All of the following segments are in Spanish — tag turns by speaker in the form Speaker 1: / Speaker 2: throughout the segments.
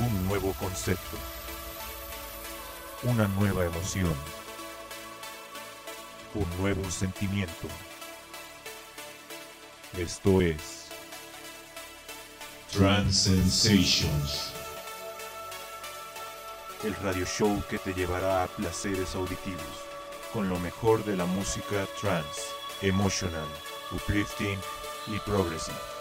Speaker 1: Un nuevo concepto. Una nueva emoción. Un nuevo sentimiento. Esto es
Speaker 2: Trans Sensations.
Speaker 1: el radio show que te llevará a placeres auditivos con lo mejor de la música trance, emotional, uplifting y progressive.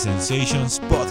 Speaker 2: Sensations Podcast.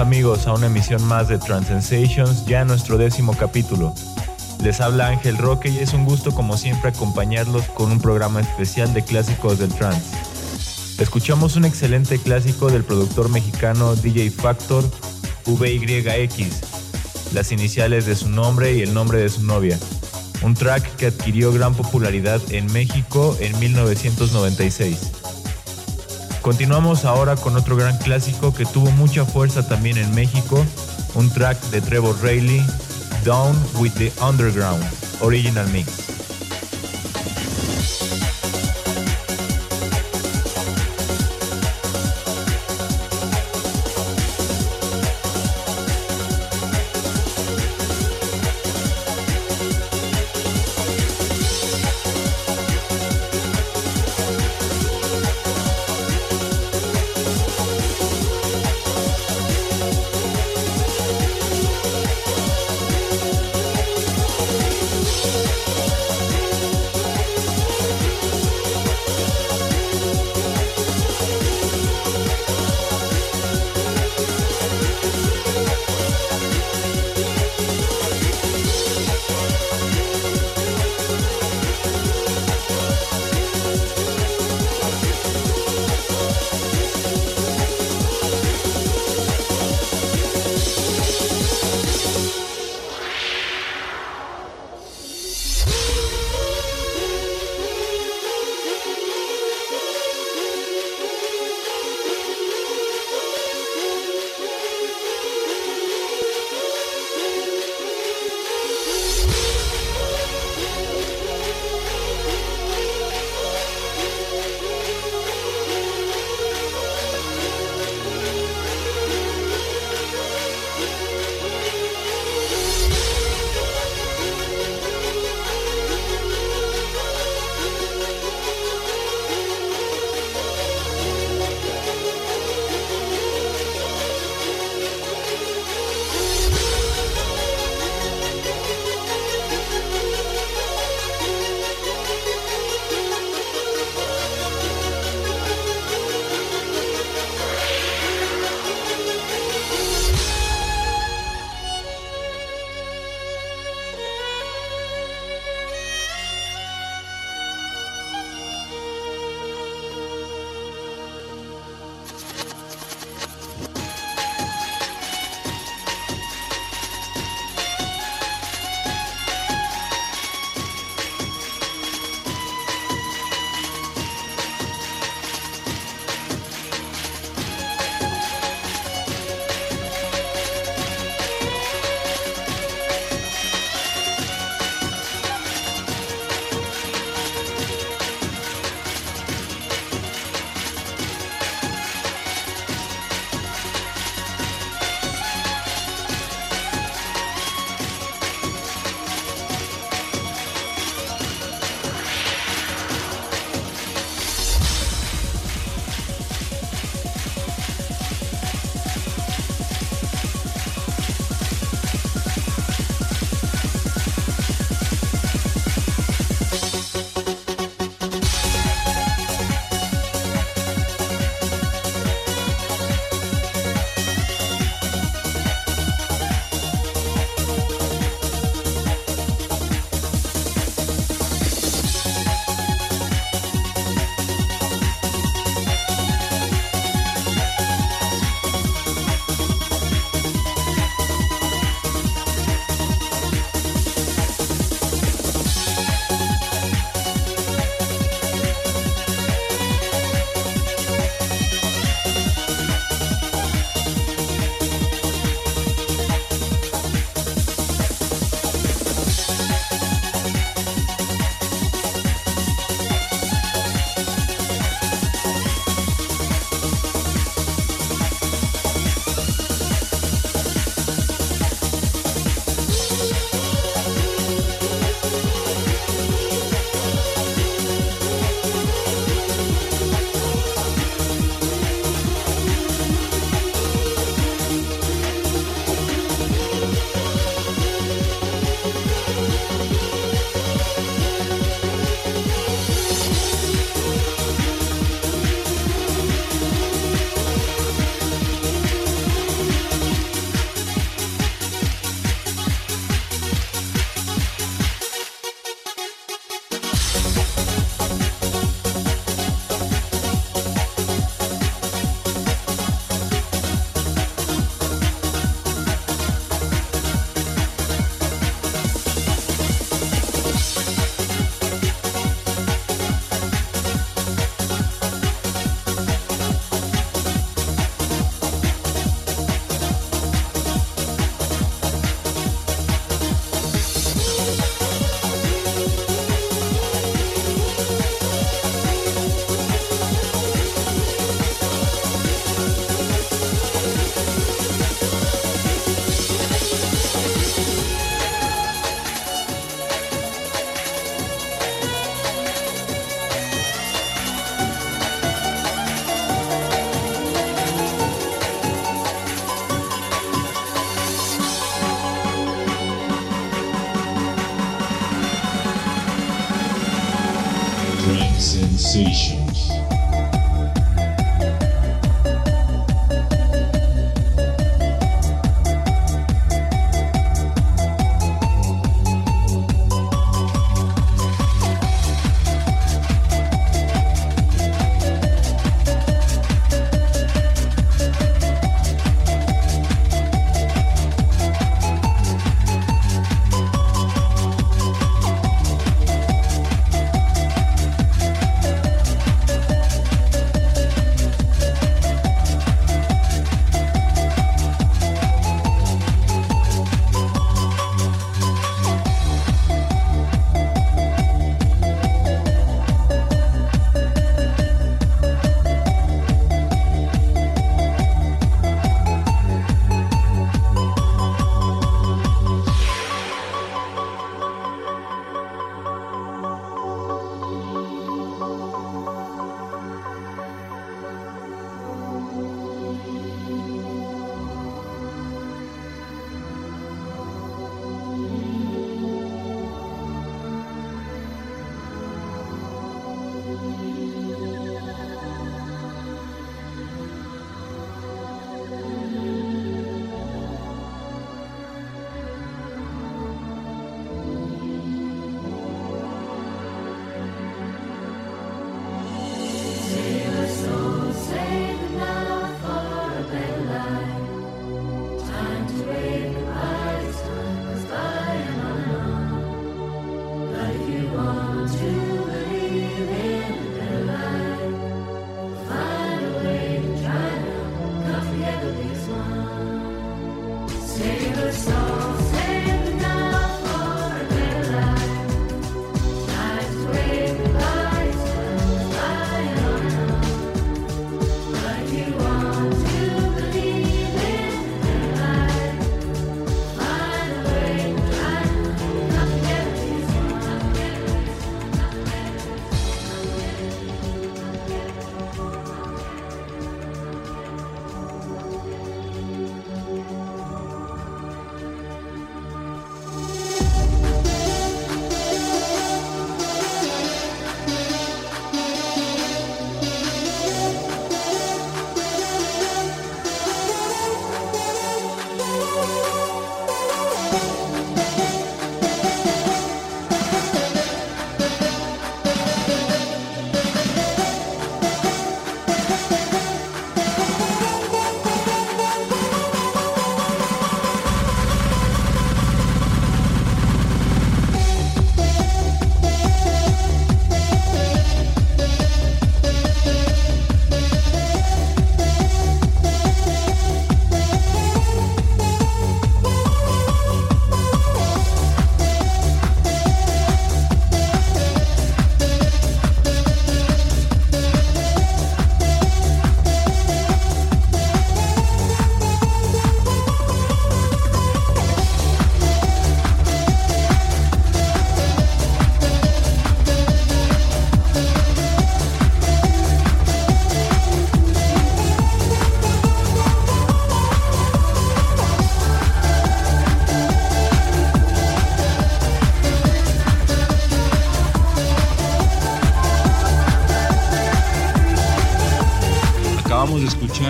Speaker 1: Amigos a una emisión más de Sensations, ya nuestro décimo capítulo. Les habla Ángel Roque y es un gusto como siempre acompañarlos con un programa especial de clásicos del trance. Escuchamos un excelente clásico del productor mexicano DJ Factor VYX, las iniciales de su nombre y el nombre de su novia. Un track que adquirió gran popularidad en México en 1996. Continuamos ahora con otro gran clásico que tuvo mucha fuerza también en México, un track de Trevor Rayleigh, Down with the Underground, Original Mix.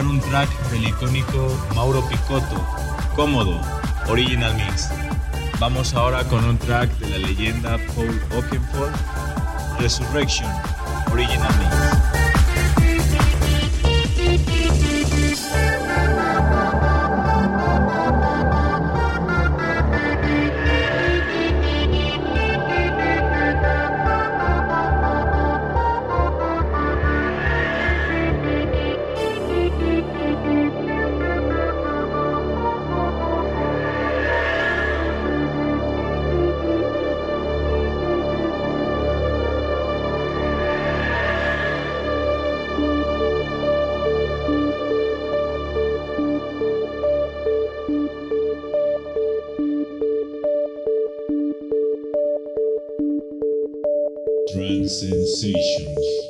Speaker 1: Un track del icónico Mauro Picotto, Cómodo, Original Mix. Vamos ahora con un track de la leyenda Paul Oakenfold, Resurrection, Original Mix. trance
Speaker 3: sensations.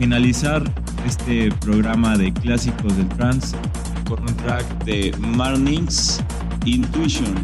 Speaker 1: Finalizar este programa de clásicos del trance con un track de Marnix Intuition.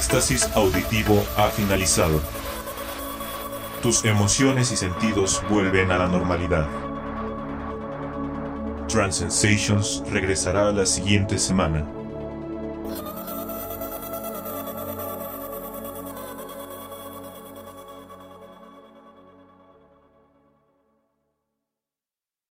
Speaker 4: Éxtasis auditivo ha finalizado. Tus emociones y sentidos vuelven a la normalidad. Trans Sensations regresará la siguiente semana